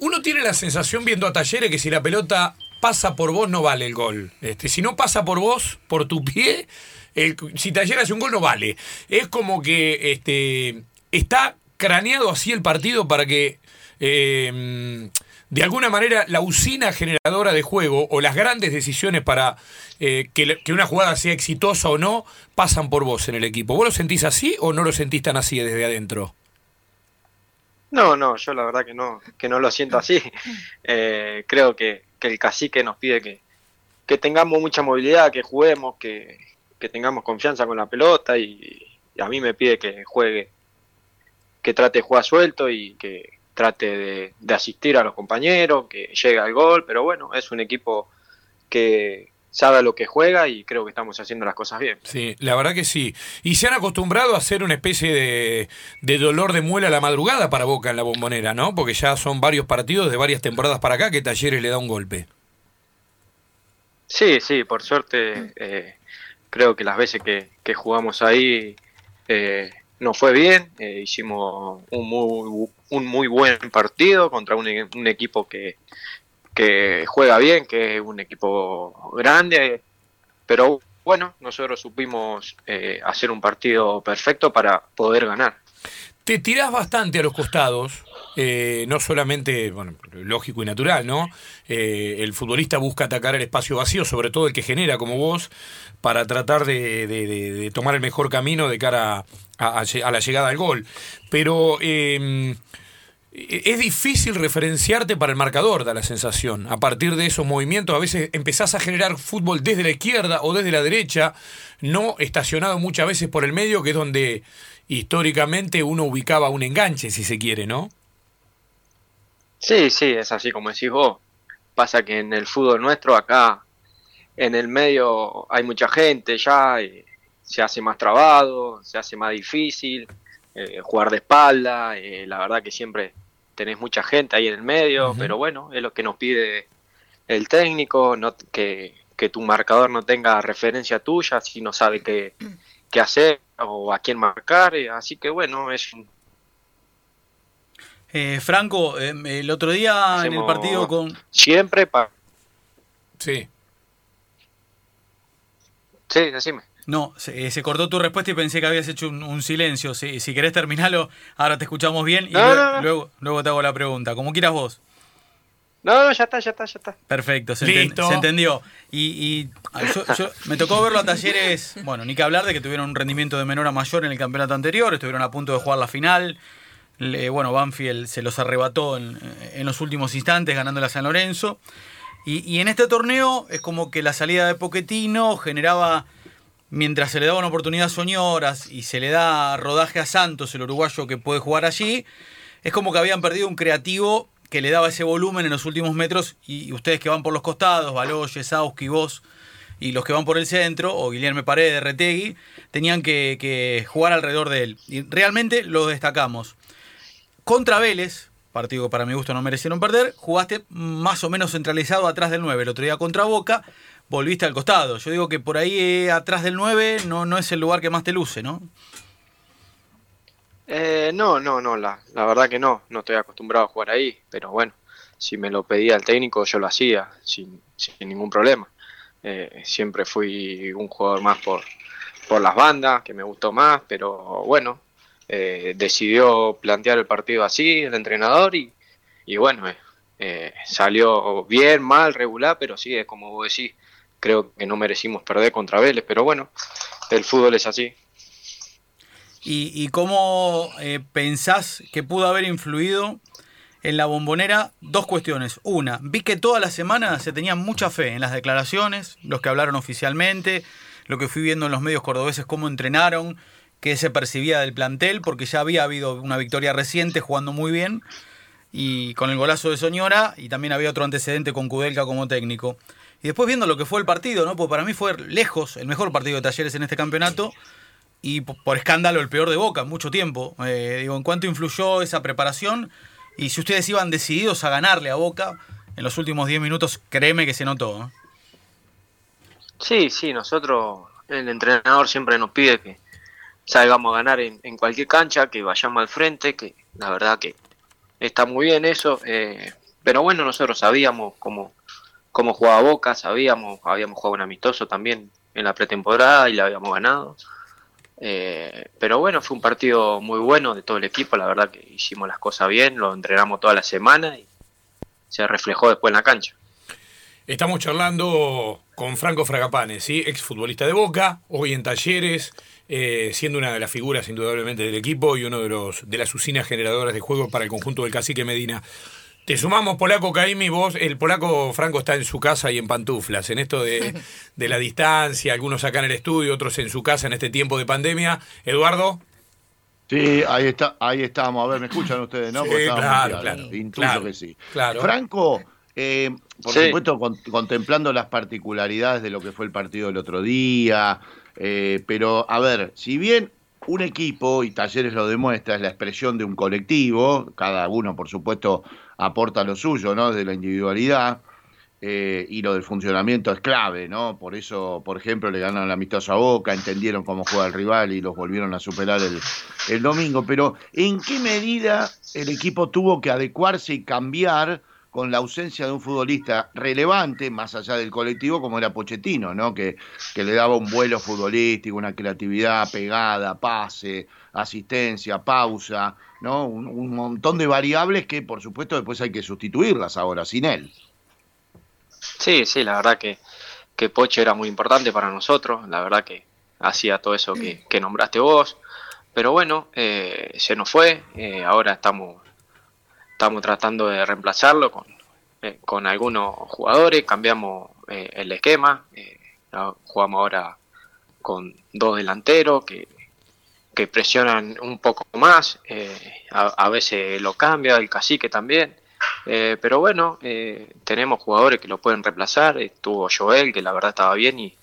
uno tiene la sensación viendo a Talleres que si la pelota pasa por vos no vale el gol. Este, si no pasa por vos, por tu pie, si Talleres hace un gol no vale. Es como que este, está craneado así el partido para que eh, de alguna manera la usina generadora de juego o las grandes decisiones para eh, que, que, una jugada sea exitosa o no pasan por vos en el equipo. ¿Vos lo sentís así o no lo sentís tan así desde adentro? No, no, yo la verdad que no, que no lo siento así. Eh, creo que, que, el cacique nos pide que, que tengamos mucha movilidad, que juguemos, que, que tengamos confianza con la pelota y, y, a mí me pide que juegue, que trate de jugar suelto y que trate de, de asistir a los compañeros, que llegue al gol, pero bueno, es un equipo que, sabe lo que juega y creo que estamos haciendo las cosas bien. Sí, la verdad que sí. Y se han acostumbrado a hacer una especie de, de, dolor de muela a la madrugada para Boca en la bombonera, ¿no? Porque ya son varios partidos de varias temporadas para acá que Talleres le da un golpe. Sí, sí, por suerte eh, creo que las veces que, que jugamos ahí eh, nos fue bien, eh, hicimos un muy, un muy buen partido contra un, un equipo que, que juega bien, que es un equipo grande, pero bueno, nosotros supimos eh, hacer un partido perfecto para poder ganar. Te tirás bastante a los costados, eh, no solamente, bueno, lógico y natural, ¿no? Eh, el futbolista busca atacar el espacio vacío, sobre todo el que genera como vos, para tratar de, tomar el mejor camino de cara a, la llegada al gol. Pero es difícil referenciarte para el marcador, da la sensación. A partir de esos movimientos, a veces empezás a generar fútbol desde la izquierda o desde la derecha, no estacionado muchas veces por el medio, que es donde históricamente uno ubicaba un enganche, si se quiere, ¿no? Sí, sí, es así como decís vos. Pasa que en el fútbol nuestro, acá en el medio hay mucha gente ya, y se hace más trabado, se hace más difícil. Eh, jugar de espalda, eh, la verdad que siempre tenés mucha gente ahí en el medio, uh -huh. pero bueno, es lo que nos pide el técnico, no, que, que, tu marcador no tenga referencia tuya, si no sabe qué, qué hacer o a quién marcar, eh, así que bueno, es un... Eh, Franco, el otro día en el partido con... Siempre para... Sí. Sí, decime. No, se, se, cortó tu respuesta y pensé que habías hecho un, un silencio. Si, si, querés terminarlo, ahora te escuchamos bien y no, luego, no, no. luego, luego, te hago la pregunta. Como quieras vos. No, no, ya está, ya está, ya está. Perfecto, se, enten, se entendió. Y, y yo, yo, me tocó verlo a Talleres, bueno, ni que hablar de que tuvieron un rendimiento de menor a mayor en el campeonato anterior, estuvieron a punto de jugar la final. Le, bueno, Banfield se los arrebató en, en, los últimos instantes ganándole a San Lorenzo. Y, y en este torneo es como que la salida de Poquetino generaba mientras se le daba una oportunidad a Soñoras y se le da rodaje a Santos, el uruguayo que puede jugar allí, es como que habían perdido un creativo que le daba ese volumen en los últimos metros y ustedes que van por los costados, Baloyes, Sauski, vos y los que van por el centro, o Guillermo Paredes, Retegui, tenían que, que, jugar alrededor de él. Y realmente lo destacamos. Contra Vélez, partido que para mi gusto no merecieron perder, jugaste más o menos centralizado atrás del 9. El otro día contra Boca, volviste al costado. Yo digo que por ahí eh, atrás del 9 no, no es el lugar que más te luce, ¿no? Eh, no, no, no, la, la, verdad que no, no estoy acostumbrado a jugar ahí, pero bueno, si me lo pedía el técnico yo lo hacía sin, sin ningún problema. Eh, siempre fui un jugador más por, por las bandas, que me gustó más, pero bueno, eh, decidió plantear el partido así el entrenador y, y bueno, salió bien, mal, regular, pero sí, es como vos decís, creo que no merecimos perder contra Vélez, pero bueno, el fútbol es así. ¿Y, cómo eh, pensás que pudo haber influido en la bombonera? Dos cuestiones. Una, vi que toda la semana se tenía mucha fe en las declaraciones, los que hablaron oficialmente, lo que fui viendo en los medios cordobeses, cómo entrenaron, qué se percibía del plantel, porque ya había habido una victoria reciente jugando muy bien y con el golazo de Soñora y también había otro antecedente con Kudelka como técnico. Y después viendo lo que fue el partido, ¿no? Pues para mí fue lejos el mejor partido de Talleres en este campeonato y por escándalo el peor de Boca mucho tiempo. Eh, digo, ¿en cuánto influyó esa preparación? Y si ustedes iban decididos a ganarle a Boca en los últimos 10 minutos, créeme que se notó. ¿no? Sí, sí, nosotros, el entrenador siempre nos pide que salgamos a ganar en, en cualquier cancha, que vayamos al frente, que la verdad que está muy bien eso, eh, pero bueno, nosotros sabíamos cómo, cómo jugaba Boca, sabíamos, habíamos jugado un amistoso también en la pretemporada y le habíamos ganado. Eh, pero bueno, fue un partido muy bueno de todo el equipo, la verdad que hicimos las cosas bien, lo entrenamos toda la semana y se reflejó después en la cancha. Estamos charlando con Franco Fragapane, ¿sí? exfutbolista de Boca, hoy en Talleres, eh, siendo una de las figuras indudablemente del equipo y uno de los de las usinas generadoras de juego para el conjunto del Cacique Medina. Te sumamos, Polaco Caimi, vos, el Polaco Franco está en su casa y en pantuflas, en esto de, la distancia, algunos acá en el estudio, otros en su casa en este tiempo de pandemia. Eduardo. Sí, ahí está, ahí estamos. A ver, ¿me escuchan ustedes, no? Sí, claro, claro, Intuyo que sí. Franco, eh, por supuesto, contemplando las particularidades de lo que fue el partido del otro día, eh, pero a ver, si bien un equipo, y Talleres lo demuestra, es la expresión de un colectivo, cada uno, por supuesto, aporta lo suyo, ¿no? De la individualidad. Eh, y lo del funcionamiento es clave, ¿no? Por eso, por ejemplo, le ganaron la amistosa Boca, entendieron cómo juega el rival y los volvieron a superar el, el domingo. Pero, ¿en qué medida el equipo tuvo que adecuarse y cambiar con la ausencia de un futbolista relevante, más allá del colectivo, como era Pochettino, ¿no? Que, que le daba un vuelo futbolístico, una creatividad, pegada, pase, asistencia, pausa, ¿no? Un, montón de variables que, por supuesto, después hay que sustituirlas ahora, sin él. Sí, sí, la verdad que, que Poche era muy importante para nosotros, la verdad que hacía todo eso que, nombraste vos, pero bueno, eh, se nos fue, eh, ahora estamos, estamos tratando de reemplazarlo con, eh, con algunos jugadores, cambiamos el esquema, jugamos ahora con dos delanteros que que presionan un poco más, eh, a, veces lo cambia, el cacique también, eh, pero bueno, eh, tenemos jugadores que lo pueden reemplazar, estuvo Joel, que la verdad estaba bien y,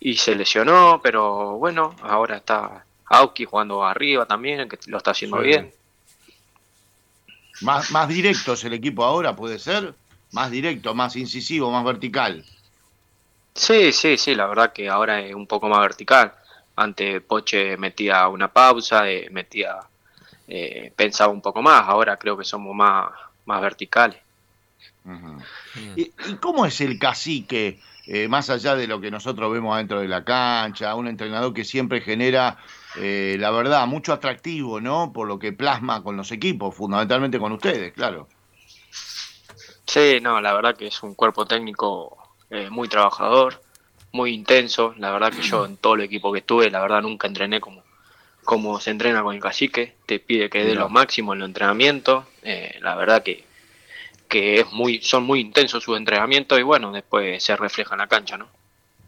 y se lesionó, pero bueno, ahora está Auki jugando arriba también, que lo está haciendo bien. Más, más directo es el equipo ahora, puede ser, más directo, más incisivo, más vertical. Sí, sí, sí, la verdad que ahora es un poco más vertical. Antes Poche metía una pausa, eh, metía, eh, pensaba un poco más, ahora creo que somos más, más verticales. ¿Y, cómo es el cacique, eh, más allá de lo que nosotros vemos dentro de la cancha, un entrenador que siempre genera, la verdad, mucho atractivo, ¿no? Por lo que plasma con los equipos, fundamentalmente con ustedes, claro. Sí, no, la verdad que es un cuerpo técnico muy trabajador, muy intenso. La verdad que yo en todo el equipo que estuve, la verdad nunca entrené como, como se entrena con el cacique. Te pide que dé lo máximo en los entrenamientos. Eh, la verdad que, que es muy, son muy intensos sus entrenamientos y bueno, después se refleja en la cancha, ¿no?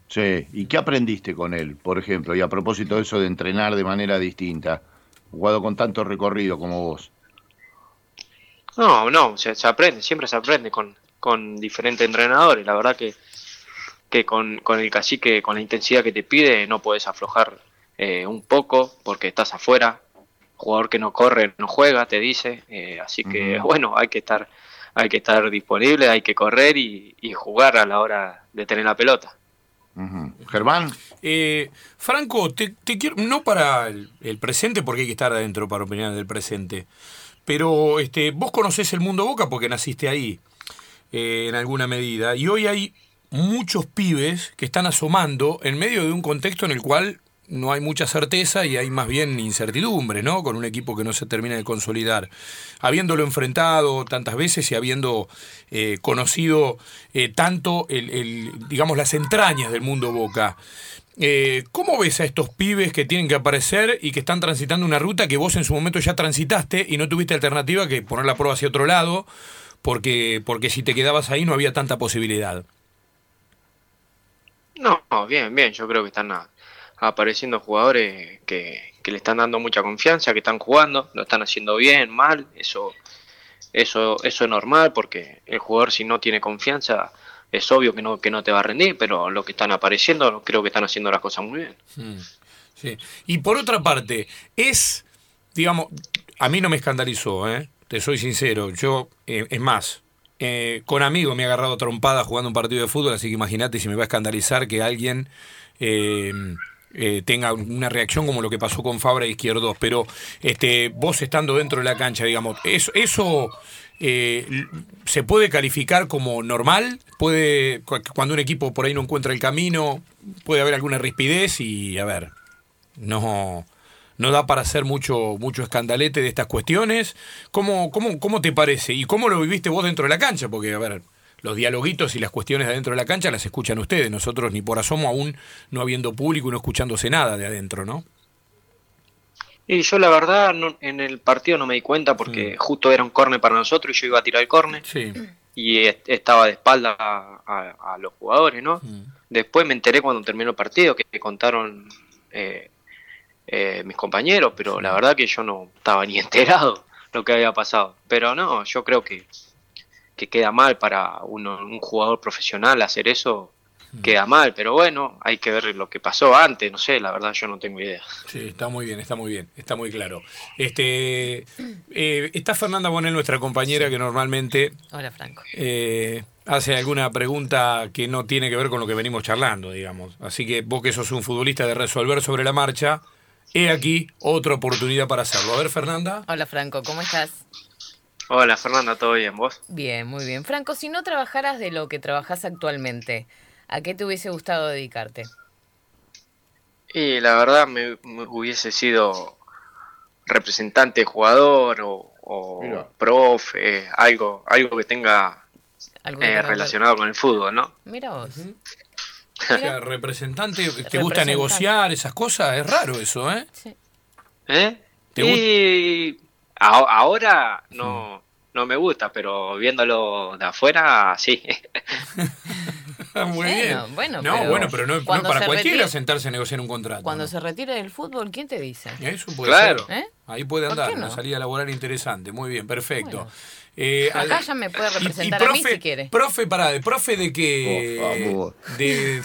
Sí, ¿y qué aprendiste con él, por ejemplo? Y a propósito de eso de entrenar de manera distinta, jugado con tanto recorrido como vos. No, no, se, se aprende, siempre se aprende con, con diferentes entrenadores. La verdad que que con, con el cacique, con la intensidad que te pide, no puedes aflojar eh, un poco porque estás afuera. Jugador que no corre, no juega, te dice. Eh, así que, bueno, hay que estar hay que estar disponible, hay que correr y, jugar a la hora de tener la pelota. Germán. Eh, Franco, te, quiero, no para el, presente, porque hay que estar adentro para opinar del presente, pero este, vos conocés el mundo Boca porque naciste ahí, en alguna medida, y hoy hay muchos pibes que están asomando en medio de un contexto en el cual no hay mucha certeza y hay más bien incertidumbre, ¿no? Con un equipo que no se termina de consolidar. Habiéndolo enfrentado tantas veces y habiendo eh, conocido eh, tanto, el, digamos, las entrañas del mundo Boca. Eh, ¿Cómo ves a estos pibes que tienen que aparecer y que están transitando una ruta que vos en su momento ya transitaste y no tuviste alternativa que poner la prueba hacia otro lado? Porque, porque si te quedabas ahí no había tanta posibilidad. No, bien, bien. Yo creo que están apareciendo jugadores que, le están dando mucha confianza, que están jugando, lo están haciendo bien, mal. Eso, eso, eso es normal porque el jugador si no tiene confianza es obvio que no, que no te va a rendir, pero lo que están apareciendo creo que están haciendo las cosas muy bien. Mm, sí. Y por otra parte, es, digamos, a mí no me escandalizó, ¿eh? te soy sincero. Yo, eh, es más, eh, con amigos me he agarrado trompada jugando un partido de fútbol, así que imagínate si me va a escandalizar que alguien eh, eh, tenga una reacción como lo que pasó con Fabra e Izquierdos. Pero este, vos estando dentro de la cancha, digamos, eso, eh, ¿se puede calificar como normal? ¿Puede, cuando un equipo por ahí no encuentra el camino, puede haber alguna rispidez y, a ver, no, no da para hacer mucho, mucho escandalete de estas cuestiones? ¿Cómo, cómo, ¿Cómo te parece? ¿Y cómo lo viviste vos dentro de la cancha? Porque, a ver, los dialoguitos y las cuestiones de adentro de la cancha las escuchan ustedes, nosotros ni por asomo aún no habiendo público y no escuchándose nada de adentro, ¿no? Y yo la verdad en el partido no me di cuenta porque justo era un corne para nosotros y yo iba a tirar el corne. Y estaba de espalda a, los jugadores, ¿no? Después me enteré cuando terminó el partido que me contaron eh, eh, mis compañeros, pero la verdad que yo no estaba ni enterado lo que había pasado. Pero no, yo creo que, que queda mal para un jugador profesional hacer eso queda mal, pero bueno, hay que ver lo que pasó antes, no sé, la verdad yo no tengo idea. Sí, está muy bien, está muy bien, está muy claro. Este, eh, está Fernanda Bonel, nuestra compañera, que normalmente... Hola, Franco. Eh, hace alguna pregunta que no tiene que ver con lo que venimos charlando, digamos. Así que vos que sos un futbolista de resolver sobre la marcha, he aquí otra oportunidad para hacerlo. A ver, Fernanda. Hola, Franco, ¿cómo estás? Hola, Fernanda, ¿todo bien? ¿Vos? Bien, muy bien. Franco, si no trabajaras de lo que trabajas actualmente, ¿A qué te hubiese gustado dedicarte? Y la verdad me, hubiese sido representante, jugador o, profe, algo, algo que tenga eh, relacionado con el fútbol, ¿no? Mira vos. representante, ¿te gusta negociar esas cosas? Es raro eso, ¿eh? Sí. ¿Eh? y ahora no, no me gusta, pero viéndolo de afuera, sí. Muy bien. Bueno, no, pero bueno, pero no, para cualquiera sentarse a negociar un contrato. Cuando se retire del fútbol, ¿quién te dice? Eso puede claro. ser. ¿Eh? Ahí puede andar, una salida laboral interesante. Muy bien, perfecto. Eh, Acá ya me puede representar a mí si quiere. Profe, para, de profe de que. De,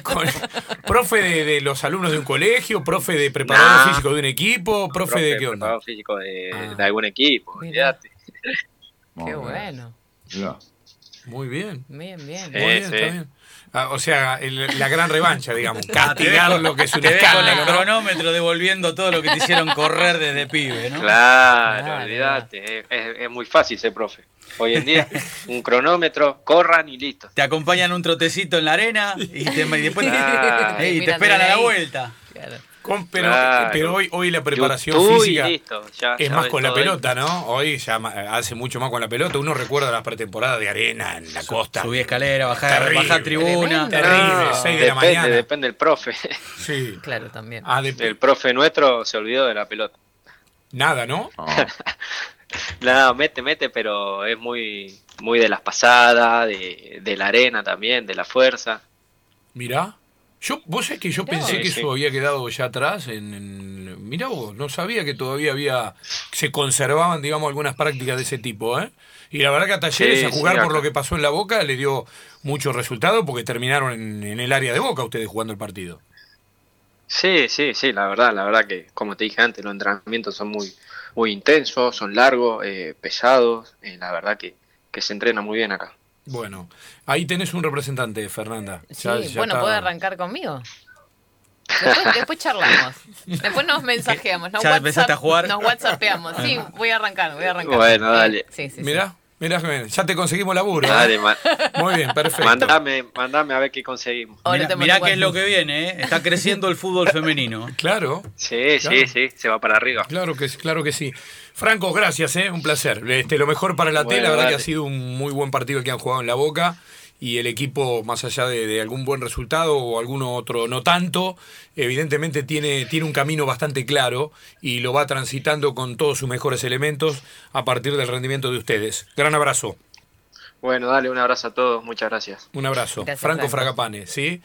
profe de, los alumnos de un colegio, profe de preparador físico de un equipo, profe, de qué onda. Preparador físico de, ah. algún equipo, Qué bueno. Muy bien. Bien, bien. Muy bien, está bien. Ah, o sea, la gran revancha, digamos, castigar lo que es un con el cronómetro devolviendo todo lo que te hicieron correr desde pibe, ¿no? Claro, olvídate, es, muy fácil ser profe. Hoy en día, un cronómetro, corran y listo. Te acompañan un trotecito en la arena y, después te, esperan a la vuelta. Claro pero, hoy, hoy la preparación física es más con la pelota, ¿no? Hoy ya hace mucho más con la pelota. Uno recuerda las pretemporadas de arena en la costa. Subí escalera, bajar, bajar tribuna. Terrible, 6 de la mañana. Depende del profe. Sí. Claro, también. Ah, el profe nuestro se olvidó de la pelota. Nada, ¿no? Nada, mete, mete, pero es muy, muy de las pasadas, de, de la arena también, de la fuerza. Mirá. Yo, vos sabés que yo pensé que eso había quedado ya atrás. En, mirá vos, no sabía que todavía había. se conservaban, digamos, algunas prácticas de ese tipo, ¿eh? Y la verdad que a Talleres a jugar por lo que pasó en la Boca le dio mucho resultado porque terminaron en, el área de Boca ustedes jugando el partido. Sí, sí, sí, la verdad, la verdad que, como te dije antes, los entrenamientos son muy, muy intensos, son largos, eh, pesados, eh, la verdad que, que se entrena muy bien acá. Bueno, ahí tenés un representante, Fernanda. Sí, bueno, puede arrancar conmigo. Después, charlamos. Después nos mensajeamos. Nos ¿Ya WhatsApp, empezaste a jugar? Nos whatsappeamos. Sí, voy a arrancar, voy a arrancar. Bueno, dale. Sí, sí, Mirá. Mirá, ya te conseguimos laburo. ¿eh? Dale, Muy bien, perfecto. Mandame, mandame a ver qué conseguimos. Mirá, qué es lo que viene, ¿eh? Está creciendo el fútbol femenino. Claro. Sí, sí, sí, se va para arriba. Claro que, claro que sí. Franco, gracias, ¿eh? un placer. Este, lo mejor para la tele, la verdad que ha sido un muy buen partido que han jugado en la Boca y el equipo, más allá de, algún buen resultado o alguno otro no tanto, evidentemente tiene, tiene un camino bastante claro y lo va transitando con todos sus mejores elementos a partir del rendimiento de ustedes. Gran abrazo. Bueno, dale un abrazo a todos, muchas gracias. Un abrazo. Franco Fragapane, ¿sí?